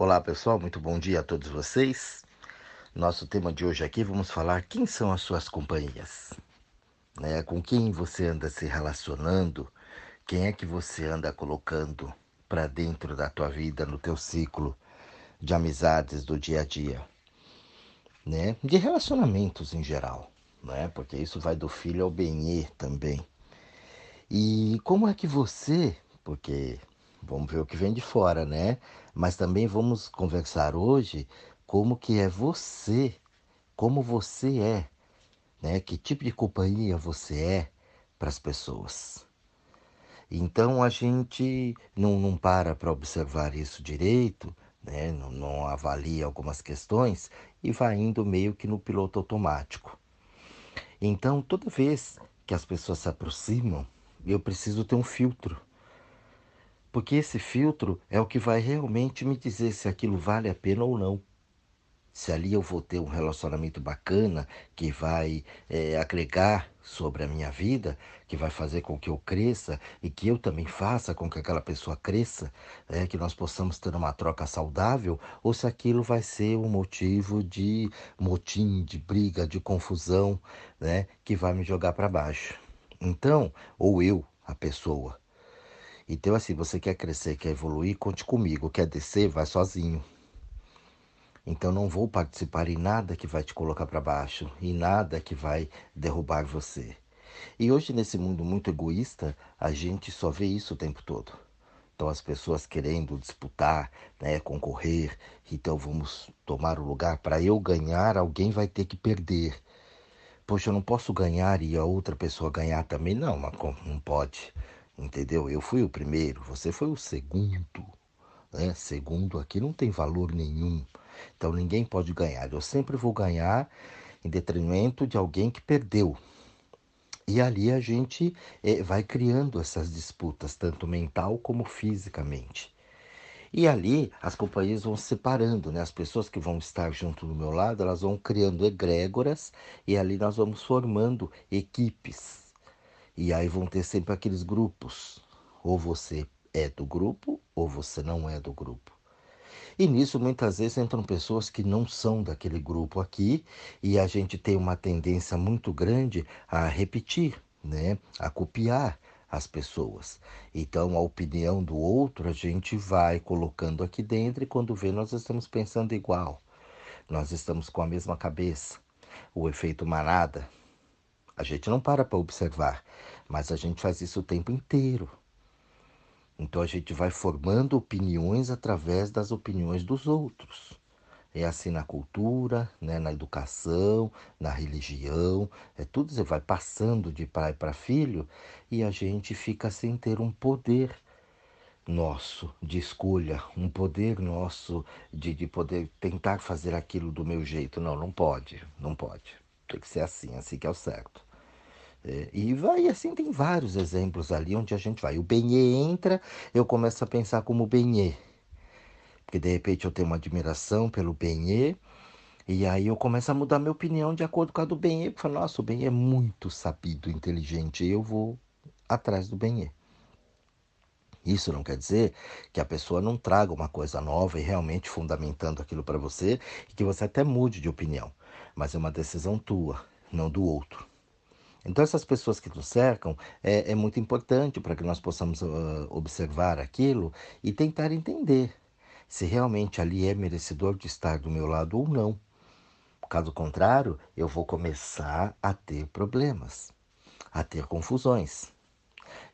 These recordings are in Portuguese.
Olá pessoal, muito bom dia a todos vocês. Nosso tema de hoje aqui vamos falar quem são as suas companhias, né? Com quem você anda se relacionando, quem é que você anda colocando para dentro da tua vida, no teu ciclo de amizades do dia a dia, né? De relacionamentos em geral, né? Porque isso vai do filho ao benê também. E como é que você, porque Vamos ver o que vem de fora, né? Mas também vamos conversar hoje como que é você, como você é, né? Que tipo de companhia você é para as pessoas. Então a gente não, não para para observar isso direito, né? Não, não avalia algumas questões e vai indo meio que no piloto automático. Então toda vez que as pessoas se aproximam, eu preciso ter um filtro porque esse filtro é o que vai realmente me dizer se aquilo vale a pena ou não. Se ali eu vou ter um relacionamento bacana que vai é, agregar sobre a minha vida, que vai fazer com que eu cresça e que eu também faça com que aquela pessoa cresça, é, que nós possamos ter uma troca saudável, ou se aquilo vai ser um motivo de motim, de briga, de confusão, né, que vai me jogar para baixo. Então, ou eu, a pessoa, então, assim, você quer crescer, quer evoluir, conte comigo. Quer descer, vai sozinho. Então, não vou participar em nada que vai te colocar para baixo, em nada que vai derrubar você. E hoje, nesse mundo muito egoísta, a gente só vê isso o tempo todo. Então, as pessoas querendo disputar, né, concorrer. Então, vamos tomar o lugar. Para eu ganhar, alguém vai ter que perder. Poxa, eu não posso ganhar e a outra pessoa ganhar também? Não, não pode. Entendeu? Eu fui o primeiro, você foi o segundo. Né? Segundo aqui não tem valor nenhum. Então ninguém pode ganhar. Eu sempre vou ganhar em detrimento de alguém que perdeu. E ali a gente é, vai criando essas disputas, tanto mental como fisicamente. E ali as companhias vão se separando, né? As pessoas que vão estar junto do meu lado, elas vão criando egrégoras e ali nós vamos formando equipes. E aí vão ter sempre aqueles grupos. Ou você é do grupo, ou você não é do grupo. E nisso muitas vezes entram pessoas que não são daquele grupo aqui, e a gente tem uma tendência muito grande a repetir, né? a copiar as pessoas. Então a opinião do outro a gente vai colocando aqui dentro e quando vê nós estamos pensando igual. Nós estamos com a mesma cabeça. O efeito manada, a gente não para para observar, mas a gente faz isso o tempo inteiro. Então a gente vai formando opiniões através das opiniões dos outros. É assim na cultura, né, na educação, na religião, é tudo você vai passando de pai para filho e a gente fica sem ter um poder nosso de escolha, um poder nosso de, de poder tentar fazer aquilo do meu jeito. Não, não pode, não pode. Tem que ser assim, assim que é o certo. É, e vai assim, tem vários exemplos ali onde a gente vai. O Benê entra, eu começo a pensar como Benê. Porque de repente eu tenho uma admiração pelo Benê, e aí eu começo a mudar minha opinião de acordo com a do Benê. Porque, nossa, o Benê é muito sabido, inteligente, eu vou atrás do Benê. Isso não quer dizer que a pessoa não traga uma coisa nova e realmente fundamentando aquilo para você e que você até mude de opinião. Mas é uma decisão tua, não do outro. Então, essas pessoas que nos cercam é, é muito importante para que nós possamos uh, observar aquilo e tentar entender se realmente ali é merecedor de estar do meu lado ou não. Caso contrário, eu vou começar a ter problemas, a ter confusões.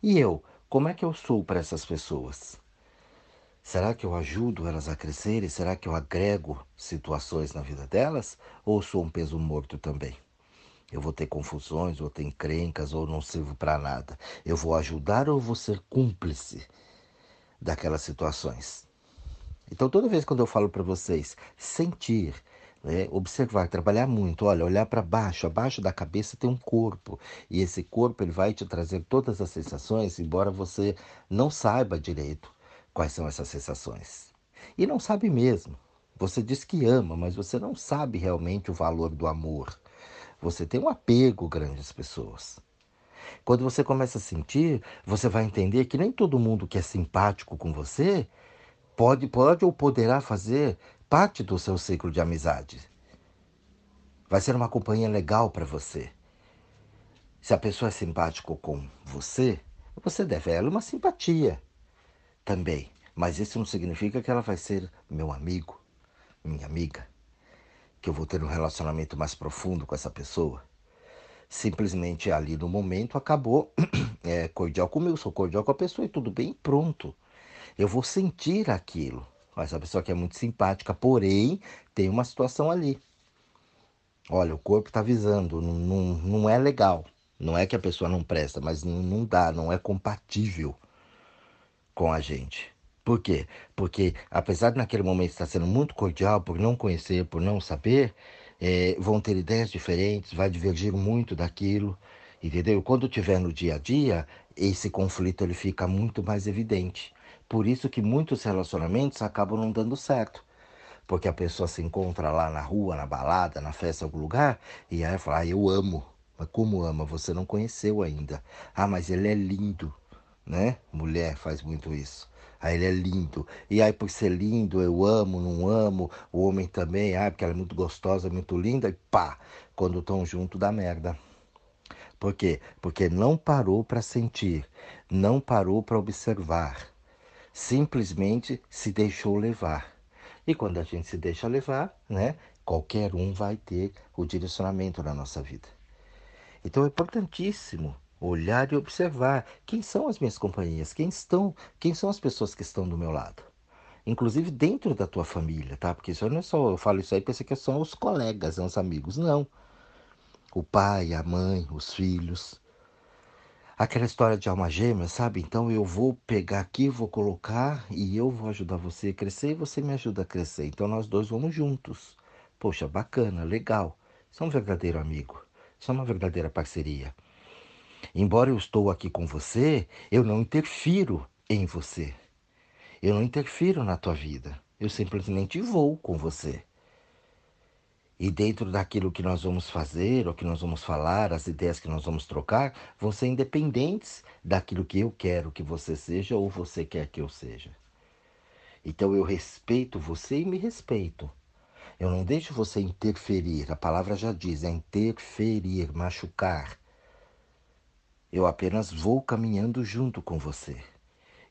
E eu, como é que eu sou para essas pessoas? Será que eu ajudo elas a crescerem? Será que eu agrego situações na vida delas? Ou sou um peso morto também? Eu vou ter confusões, vou ter encrencas ou não sirvo para nada. Eu vou ajudar ou vou ser cúmplice daquelas situações. Então, toda vez quando eu falo para vocês sentir, né, observar, trabalhar muito, olha, olhar para baixo, abaixo da cabeça tem um corpo e esse corpo ele vai te trazer todas as sensações, embora você não saiba direito quais são essas sensações. E não sabe mesmo. Você diz que ama, mas você não sabe realmente o valor do amor. Você tem um apego grande às pessoas. Quando você começa a sentir, você vai entender que nem todo mundo que é simpático com você pode, pode ou poderá fazer parte do seu ciclo de amizade. Vai ser uma companhia legal para você. Se a pessoa é simpática com você, você deve a ela uma simpatia também. Mas isso não significa que ela vai ser meu amigo, minha amiga, que eu vou ter um relacionamento mais profundo com essa pessoa. Simplesmente ali no momento acabou é, cordial comigo, sou cordial com a pessoa e tudo bem, pronto. Eu vou sentir aquilo. Essa pessoa que é muito simpática, porém tem uma situação ali. Olha, o corpo está avisando, não, não, não é legal. Não é que a pessoa não presta, mas não, não dá, não é compatível com a gente. Por quê? Porque apesar de naquele momento estar sendo muito cordial, por não conhecer, por não saber, é, vão ter ideias diferentes, vai divergir muito daquilo, entendeu? Quando tiver no dia a dia, esse conflito ele fica muito mais evidente. Por isso que muitos relacionamentos acabam não dando certo. Porque a pessoa se encontra lá na rua, na balada, na festa, em algum lugar, e aí fala, ah, eu amo. Mas como ama? Você não conheceu ainda. Ah, mas ele é lindo, né? Mulher faz muito isso. Aí ele é lindo. E aí, por ser lindo, eu amo, não amo. O homem também, ah, porque ela é muito gostosa, muito linda. E pá, quando estão junto, dá merda. Por quê? Porque não parou para sentir, não parou para observar. Simplesmente se deixou levar. E quando a gente se deixa levar, né? Qualquer um vai ter o direcionamento na nossa vida. Então é importantíssimo olhar e observar quem são as minhas companhias, quem estão, quem são as pessoas que estão do meu lado. Inclusive dentro da tua família, tá? Porque isso não é só, eu falo isso aí, pensei que são os colegas, são os amigos. Não. O pai, a mãe, os filhos. Aquela história de alma gêmea, sabe? Então eu vou pegar aqui, vou colocar e eu vou ajudar você a crescer e você me ajuda a crescer. Então nós dois vamos juntos. Poxa, bacana, legal. Isso é um verdadeiro amigo. Isso é uma verdadeira parceria. Embora eu estou aqui com você, eu não interfiro em você. Eu não interfiro na tua vida. Eu simplesmente vou com você. E dentro daquilo que nós vamos fazer, ou que nós vamos falar, as ideias que nós vamos trocar, vão ser independentes daquilo que eu quero que você seja ou você quer que eu seja. Então eu respeito você e me respeito. Eu não deixo você interferir. A palavra já diz, é interferir, machucar. Eu apenas vou caminhando junto com você.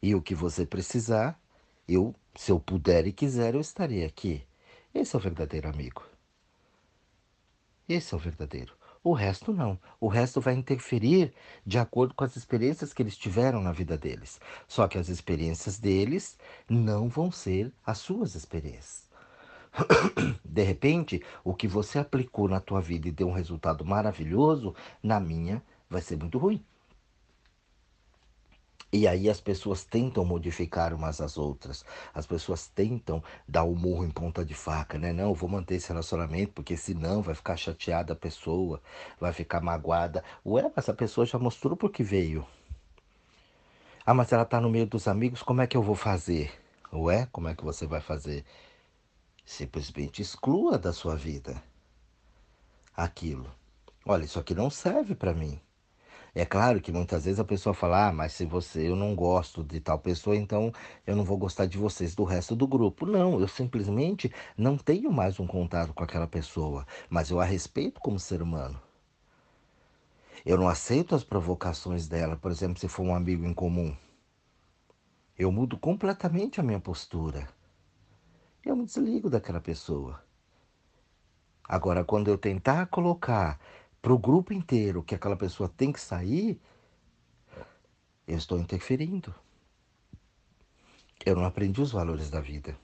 E o que você precisar, eu, se eu puder e quiser, eu estarei aqui. Esse é o verdadeiro amigo. Esse é o verdadeiro. O resto não. O resto vai interferir de acordo com as experiências que eles tiveram na vida deles. Só que as experiências deles não vão ser as suas experiências. De repente, o que você aplicou na tua vida e deu um resultado maravilhoso, na minha vai ser muito ruim. E aí as pessoas tentam modificar umas às outras. As pessoas tentam dar o murro em ponta de faca, né? Não, vou manter esse relacionamento, porque senão vai ficar chateada a pessoa, vai ficar magoada. Ué, mas a pessoa já mostrou por que veio. Ah, mas ela tá no meio dos amigos, como é que eu vou fazer? Ué, como é que você vai fazer? Simplesmente exclua da sua vida aquilo. Olha, isso aqui não serve para mim. É claro que muitas vezes a pessoa fala, ah, mas se você, eu não gosto de tal pessoa, então eu não vou gostar de vocês do resto do grupo. Não, eu simplesmente não tenho mais um contato com aquela pessoa, mas eu a respeito como ser humano. Eu não aceito as provocações dela, por exemplo, se for um amigo em comum. Eu mudo completamente a minha postura. Eu me desligo daquela pessoa. Agora, quando eu tentar colocar para o grupo inteiro que aquela pessoa tem que sair, eu estou interferindo. Eu não aprendi os valores da vida.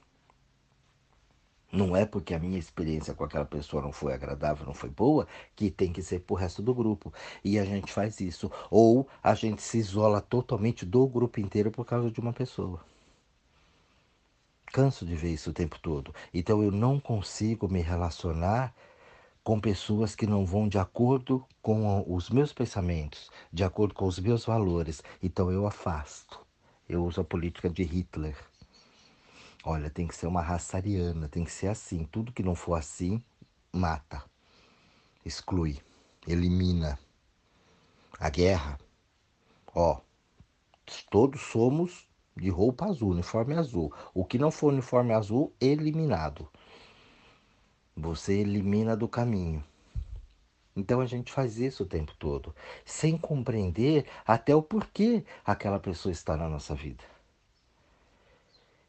Não é porque a minha experiência com aquela pessoa não foi agradável, não foi boa, que tem que ser pro resto do grupo. E a gente faz isso. Ou a gente se isola totalmente do grupo inteiro por causa de uma pessoa. Canso de ver isso o tempo todo. Então eu não consigo me relacionar com pessoas que não vão de acordo com os meus pensamentos, de acordo com os meus valores. Então eu afasto. Eu uso a política de Hitler. Olha, tem que ser uma raça ariana, tem que ser assim. Tudo que não for assim, mata, exclui, elimina. A guerra, ó, todos somos de roupa azul, uniforme azul. O que não for uniforme azul, eliminado. Você elimina do caminho. Então a gente faz isso o tempo todo, sem compreender até o porquê aquela pessoa está na nossa vida.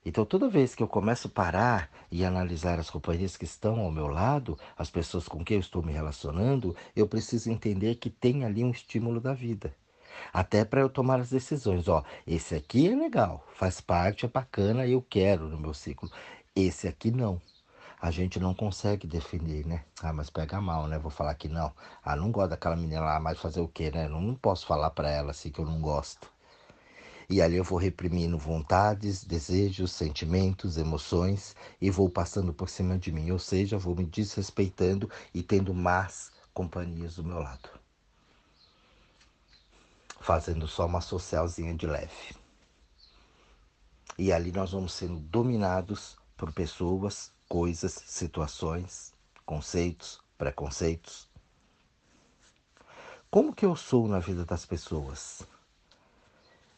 Então, toda vez que eu começo a parar e analisar as companhias que estão ao meu lado, as pessoas com quem eu estou me relacionando, eu preciso entender que tem ali um estímulo da vida. Até para eu tomar as decisões. Ó, esse aqui é legal, faz parte, é bacana, eu quero no meu ciclo. Esse aqui não. A gente não consegue definir, né? Ah, mas pega mal, né? Vou falar que não. Ah, não gosto daquela menina lá, mas fazer o quê, né? Não posso falar para ela assim que eu não gosto. E ali eu vou reprimindo vontades, desejos, sentimentos, emoções e vou passando por cima de mim. Ou seja, vou me desrespeitando e tendo más companhias do meu lado. Fazendo só uma socialzinha de leve. E ali nós vamos sendo dominados por pessoas, coisas, situações, conceitos, preconceitos. Como que eu sou na vida das pessoas?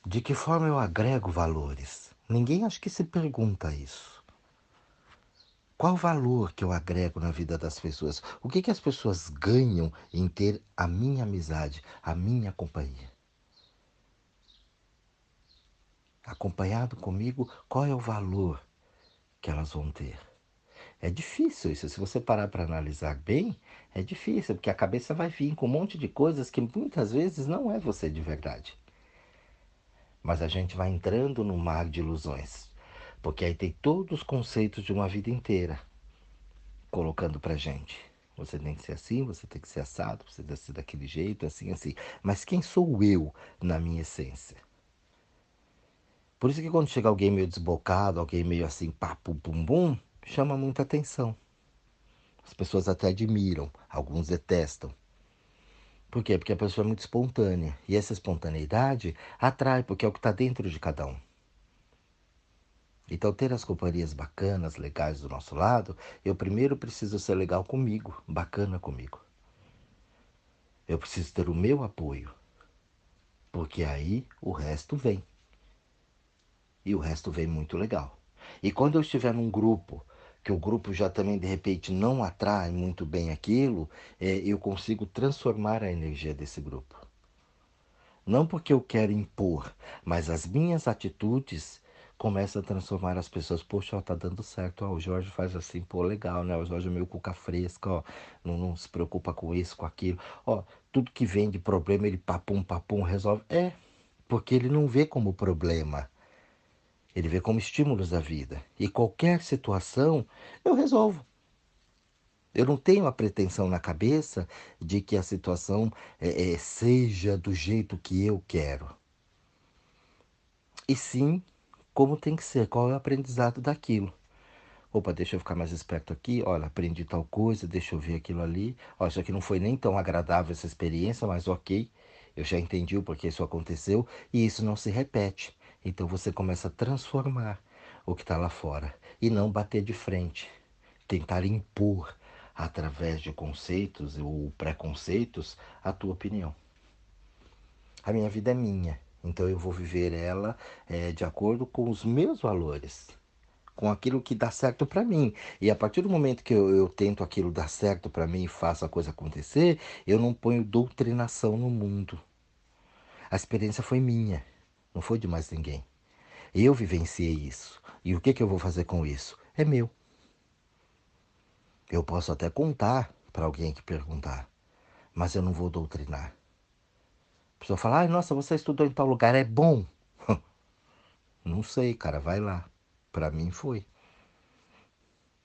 De que forma eu agrego valores? Ninguém acho que se pergunta isso. Qual valor que eu agrego na vida das pessoas? O que, que as pessoas ganham em ter a minha amizade, a minha companhia? Acompanhado comigo, qual é o valor que elas vão ter? É difícil isso. Se você parar para analisar bem, é difícil, porque a cabeça vai vir com um monte de coisas que muitas vezes não é você de verdade. Mas a gente vai entrando no mar de ilusões. Porque aí tem todos os conceitos de uma vida inteira colocando pra gente. Você tem que ser assim, você tem que ser assado, você tem que ser daquele jeito, assim, assim. Mas quem sou eu na minha essência? Por isso que quando chega alguém meio desbocado, alguém meio assim, papo, bum, bum, chama muita atenção. As pessoas até admiram, alguns detestam. Por quê? Porque a pessoa é muito espontânea. E essa espontaneidade atrai, porque é o que está dentro de cada um. Então, ter as companhias bacanas, legais do nosso lado, eu primeiro preciso ser legal comigo, bacana comigo. Eu preciso ter o meu apoio, porque aí o resto vem. E o resto vem muito legal. E quando eu estiver num grupo que o grupo já também de repente não atrai muito bem aquilo, é, eu consigo transformar a energia desse grupo. Não porque eu quero impor, mas as minhas atitudes começam a transformar as pessoas. Poxa, ó, tá dando certo. Ó, o Jorge faz assim, pô, legal, né? O Jorge é meio cuca fresca, ó, não, não se preocupa com isso, com aquilo. Ó, tudo que vem de problema, ele papum, papum, resolve. É, porque ele não vê como problema. Ele vê como estímulos da vida. E qualquer situação eu resolvo. Eu não tenho a pretensão na cabeça de que a situação é, é, seja do jeito que eu quero. E sim, como tem que ser, qual é o aprendizado daquilo. Opa, deixa eu ficar mais esperto aqui. Olha, aprendi tal coisa, deixa eu ver aquilo ali. Olha, isso aqui não foi nem tão agradável essa experiência, mas ok. Eu já entendi o porquê isso aconteceu e isso não se repete. Então você começa a transformar o que está lá fora e não bater de frente, tentar impor através de conceitos ou preconceitos a tua opinião. A minha vida é minha, então eu vou viver ela é, de acordo com os meus valores, com aquilo que dá certo para mim. E a partir do momento que eu, eu tento aquilo dar certo para mim e faço a coisa acontecer, eu não ponho doutrinação no mundo. A experiência foi minha. Não foi de mais ninguém. Eu vivenciei isso. E o que, que eu vou fazer com isso? É meu. Eu posso até contar para alguém que perguntar, mas eu não vou doutrinar. A pessoa fala, ai, nossa, você estudou em tal lugar, é bom. não sei, cara, vai lá. Para mim foi.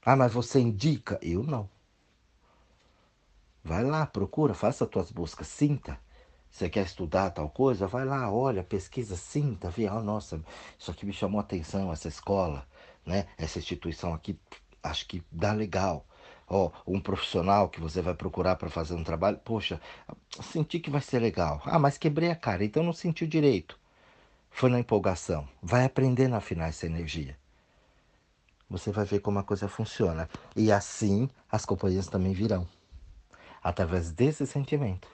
Ah, mas você indica? Eu não. Vai lá, procura, faça as tuas buscas, sinta. Você quer estudar tal coisa? Vai lá, olha, pesquisa, sinta, vê, oh, nossa, isso aqui me chamou a atenção, essa escola, né? Essa instituição aqui, acho que dá legal. Ó, um profissional que você vai procurar para fazer um trabalho, poxa, senti que vai ser legal. Ah, mas quebrei a cara, então não sentiu direito. Foi na empolgação. Vai aprendendo a afinar essa energia. Você vai ver como a coisa funciona. E assim as companhias também virão. Através desse sentimento.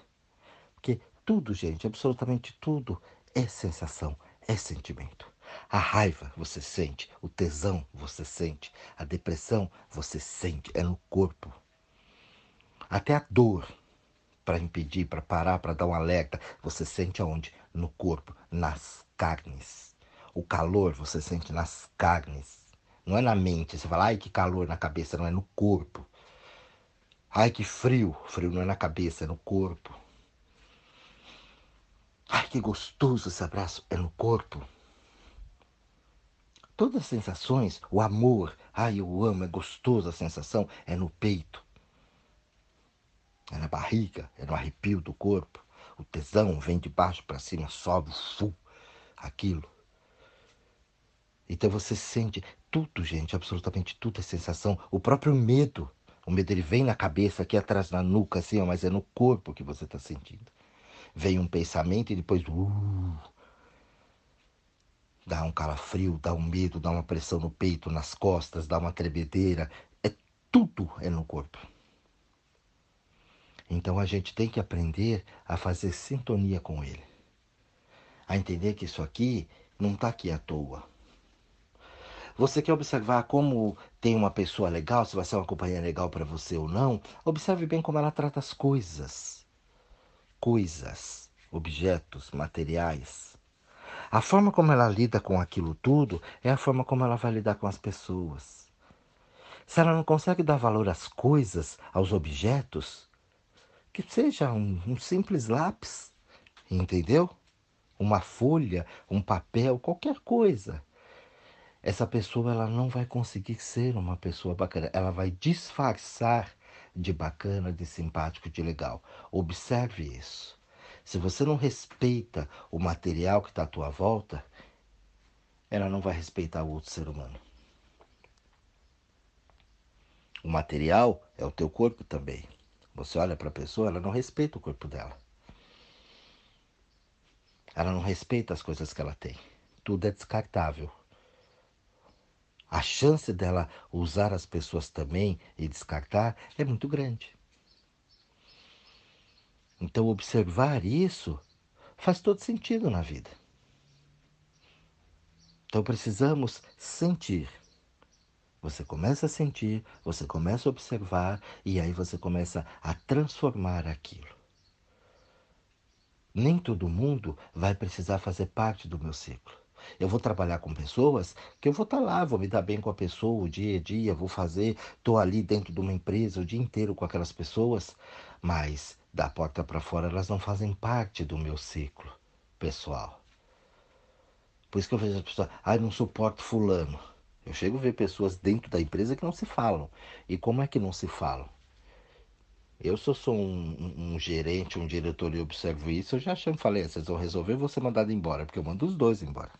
Porque tudo, gente, absolutamente tudo é sensação, é sentimento. A raiva você sente, o tesão você sente, a depressão você sente, é no corpo. Até a dor, para impedir, para parar, para dar um alerta, você sente aonde? No corpo, nas carnes. O calor você sente nas carnes. Não é na mente. Você fala, ai que calor na cabeça, não é no corpo. Ai que frio. Frio não é na cabeça, é no corpo. Ai que gostoso esse abraço, é no corpo. Todas as sensações, o amor, ai eu amo, é gostoso a sensação, é no peito. É na barriga, é no arrepio do corpo. O tesão vem de baixo para cima, sobe, fu, aquilo. Então você sente tudo, gente, absolutamente tudo é sensação. O próprio medo, o medo ele vem na cabeça, aqui atrás na nuca, assim, ó, mas é no corpo que você está sentindo. Vem um pensamento e depois uh, dá um calafrio, dá um medo, dá uma pressão no peito, nas costas, dá uma tremedeira. É tudo é no corpo. Então a gente tem que aprender a fazer sintonia com ele. A entender que isso aqui não está aqui à toa. Você quer observar como tem uma pessoa legal, se vai ser uma companhia legal para você ou não? Observe bem como ela trata as coisas. Coisas, objetos, materiais. A forma como ela lida com aquilo tudo é a forma como ela vai lidar com as pessoas. Se ela não consegue dar valor às coisas, aos objetos, que seja um, um simples lápis, entendeu? Uma folha, um papel, qualquer coisa. Essa pessoa ela não vai conseguir ser uma pessoa bacana, ela vai disfarçar de bacana, de simpático, de legal. Observe isso. Se você não respeita o material que está à tua volta, ela não vai respeitar o outro ser humano. O material é o teu corpo também. Você olha para a pessoa, ela não respeita o corpo dela. Ela não respeita as coisas que ela tem. Tudo é descartável. A chance dela usar as pessoas também e descartar é muito grande. Então, observar isso faz todo sentido na vida. Então, precisamos sentir. Você começa a sentir, você começa a observar e aí você começa a transformar aquilo. Nem todo mundo vai precisar fazer parte do meu ciclo. Eu vou trabalhar com pessoas que eu vou estar tá lá, vou me dar bem com a pessoa o dia a dia, vou fazer, estou ali dentro de uma empresa o dia inteiro com aquelas pessoas, mas da porta para fora elas não fazem parte do meu ciclo pessoal. Por isso que eu vejo as pessoas, ah, não suporto fulano. Eu chego a ver pessoas dentro da empresa que não se falam. E como é que não se falam? Eu, se eu sou um, um, um gerente, um diretor e observo isso, eu já chamo e falei, vocês vão resolver, eu vou ser mandado embora, porque eu mando os dois embora.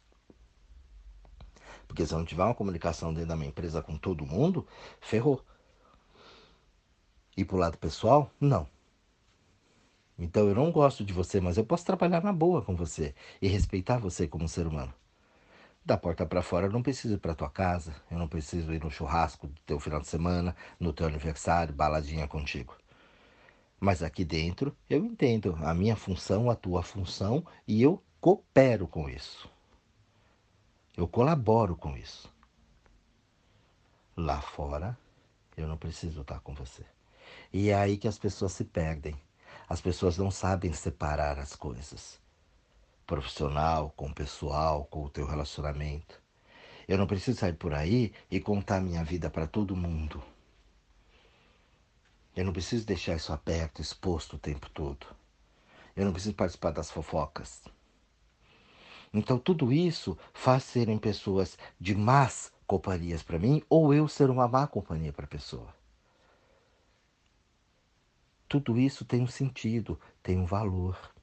Porque se eu não tiver uma comunicação dentro da minha empresa com todo mundo, ferrou. E pro lado pessoal, não. Então eu não gosto de você, mas eu posso trabalhar na boa com você e respeitar você como ser humano da porta para fora eu não preciso ir para tua casa, eu não preciso ir no churrasco do teu final de semana, no teu aniversário, baladinha contigo. Mas aqui dentro eu entendo a minha função, a tua função e eu coopero com isso. Eu colaboro com isso. Lá fora eu não preciso estar com você. E é aí que as pessoas se perdem. As pessoas não sabem separar as coisas profissional, com o pessoal, com o teu relacionamento. Eu não preciso sair por aí e contar minha vida para todo mundo. Eu não preciso deixar isso aberto, exposto o tempo todo. Eu não preciso participar das fofocas. Então tudo isso faz serem pessoas de más companhias para mim ou eu ser uma má companhia para a pessoa. Tudo isso tem um sentido, tem um valor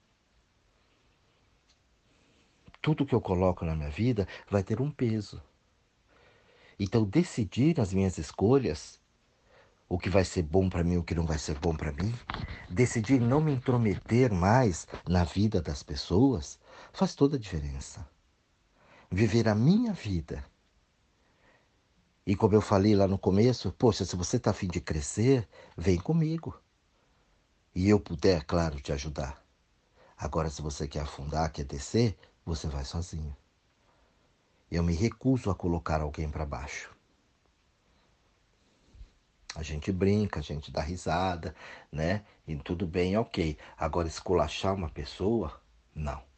tudo que eu coloco na minha vida vai ter um peso. Então, decidir as minhas escolhas, o que vai ser bom para mim, o que não vai ser bom para mim, decidir não me intrometer mais na vida das pessoas, faz toda a diferença. Viver a minha vida. E como eu falei lá no começo, poxa, se você está afim de crescer, vem comigo. E eu puder, claro, te ajudar. Agora, se você quer afundar, quer descer, você vai sozinho. Eu me recuso a colocar alguém para baixo. A gente brinca, a gente dá risada, né? E tudo bem, ok. Agora, esculachar uma pessoa, não.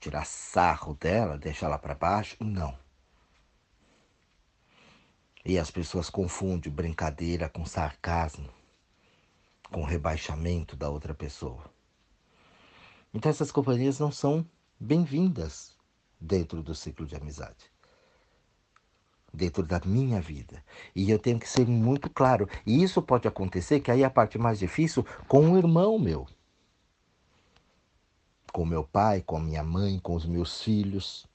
Tirar sarro dela, deixar ela para baixo, não. E as pessoas confundem brincadeira com sarcasmo, com rebaixamento da outra pessoa. Então, essas companhias não são bem-vindas dentro do ciclo de amizade dentro da minha vida. E eu tenho que ser muito claro. E isso pode acontecer, que aí é a parte mais difícil, com um irmão meu. Com meu pai, com a minha mãe, com os meus filhos.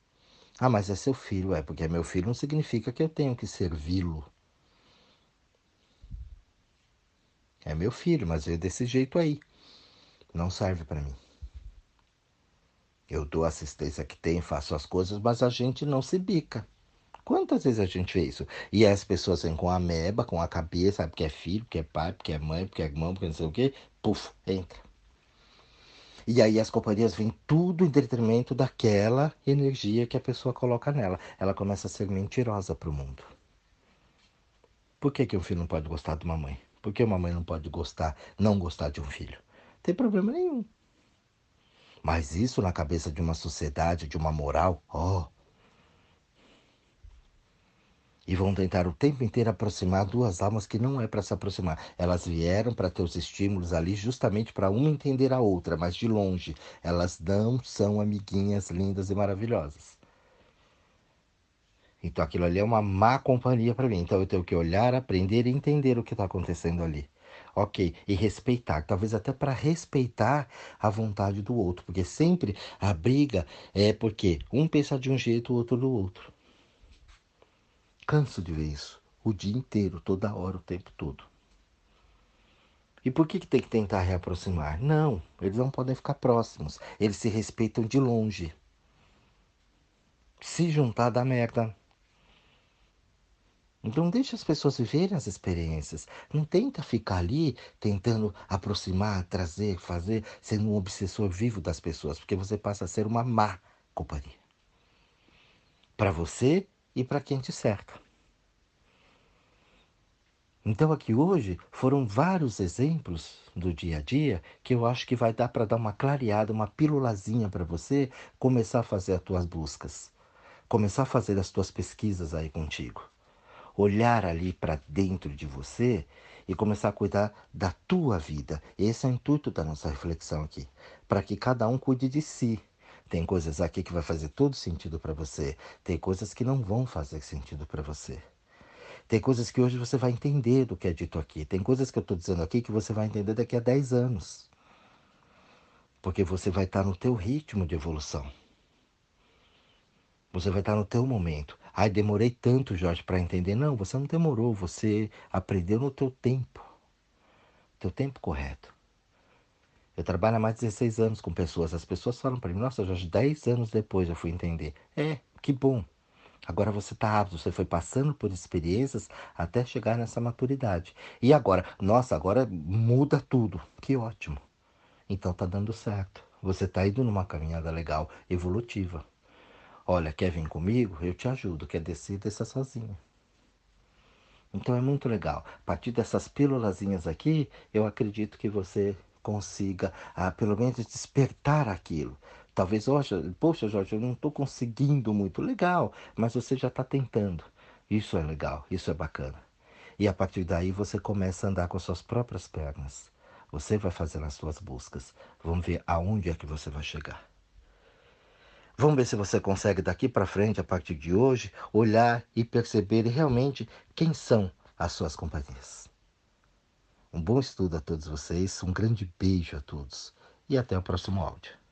Ah, mas é seu filho, é porque é meu filho não significa que eu tenho que servi-lo. É meu filho, mas é desse jeito aí. Não serve para mim. Eu dou assistência que tem, faço as coisas, mas a gente não se bica. Quantas vezes a gente vê isso? E as pessoas vêm com a meba, com a cabeça, sabe? Porque é filho, porque é pai, porque é mãe, porque é irmão, porque não sei o quê. Puf, entra. E aí as companhias vêm tudo em detrimento daquela energia que a pessoa coloca nela. Ela começa a ser mentirosa para o mundo. Por que, que um filho não pode gostar de uma mãe? Por que uma mãe não pode gostar, não gostar de um filho? Não tem problema nenhum. Mas isso na cabeça de uma sociedade, de uma moral, ó, oh, e vão tentar o tempo inteiro aproximar duas almas que não é para se aproximar. Elas vieram para ter os estímulos ali justamente para uma entender a outra, mas de longe. Elas não são amiguinhas lindas e maravilhosas. Então aquilo ali é uma má companhia para mim. Então eu tenho que olhar, aprender e entender o que está acontecendo ali. Ok, e respeitar, talvez até para respeitar a vontade do outro, porque sempre a briga é porque um pensa de um jeito, o outro do outro. Canso de ver isso. O dia inteiro, toda hora, o tempo todo. E por que, que tem que tentar reaproximar? Não, eles não podem ficar próximos. Eles se respeitam de longe. Se juntar dá merda. Então deixa as pessoas viverem as experiências. Não tenta ficar ali tentando aproximar, trazer, fazer, sendo um obsessor vivo das pessoas, porque você passa a ser uma má companhia. Para você e para quem te cerca. Então aqui hoje foram vários exemplos do dia a dia que eu acho que vai dar para dar uma clareada, uma pílulazinha para você começar a fazer as tuas buscas, começar a fazer as tuas pesquisas aí contigo. Olhar ali para dentro de você e começar a cuidar da tua vida. Esse é o intuito da nossa reflexão aqui, para que cada um cuide de si, tem coisas aqui que vai fazer todo sentido para você, tem coisas que não vão fazer sentido para você. Tem coisas que hoje você vai entender do que é dito aqui. Tem coisas que eu estou dizendo aqui que você vai entender daqui a 10 anos. Porque você vai estar no teu ritmo de evolução. Você vai estar no teu momento. Ai, demorei tanto, Jorge, para entender. Não, você não demorou. Você aprendeu no teu tempo. Teu tempo correto. Eu trabalho há mais de 16 anos com pessoas. As pessoas falam para mim, nossa, Jorge, 10 anos depois eu fui entender. É, que bom. Agora você está apto, você foi passando por experiências até chegar nessa maturidade. E agora, nossa, agora muda tudo. Que ótimo. Então tá dando certo. Você está indo numa caminhada legal, evolutiva. Olha, quer vir comigo? Eu te ajudo. Quer descer, desça sozinho. Então é muito legal. A partir dessas pílulazinhas aqui, eu acredito que você consiga, ah, pelo menos, despertar aquilo. Talvez, hoje, poxa, Jorge, eu não estou conseguindo muito. Legal, mas você já está tentando. Isso é legal, isso é bacana. E a partir daí você começa a andar com as suas próprias pernas. Você vai fazer as suas buscas. Vamos ver aonde é que você vai chegar. Vamos ver se você consegue daqui para frente, a partir de hoje, olhar e perceber realmente quem são as suas companhias. Um bom estudo a todos vocês, um grande beijo a todos e até o próximo áudio.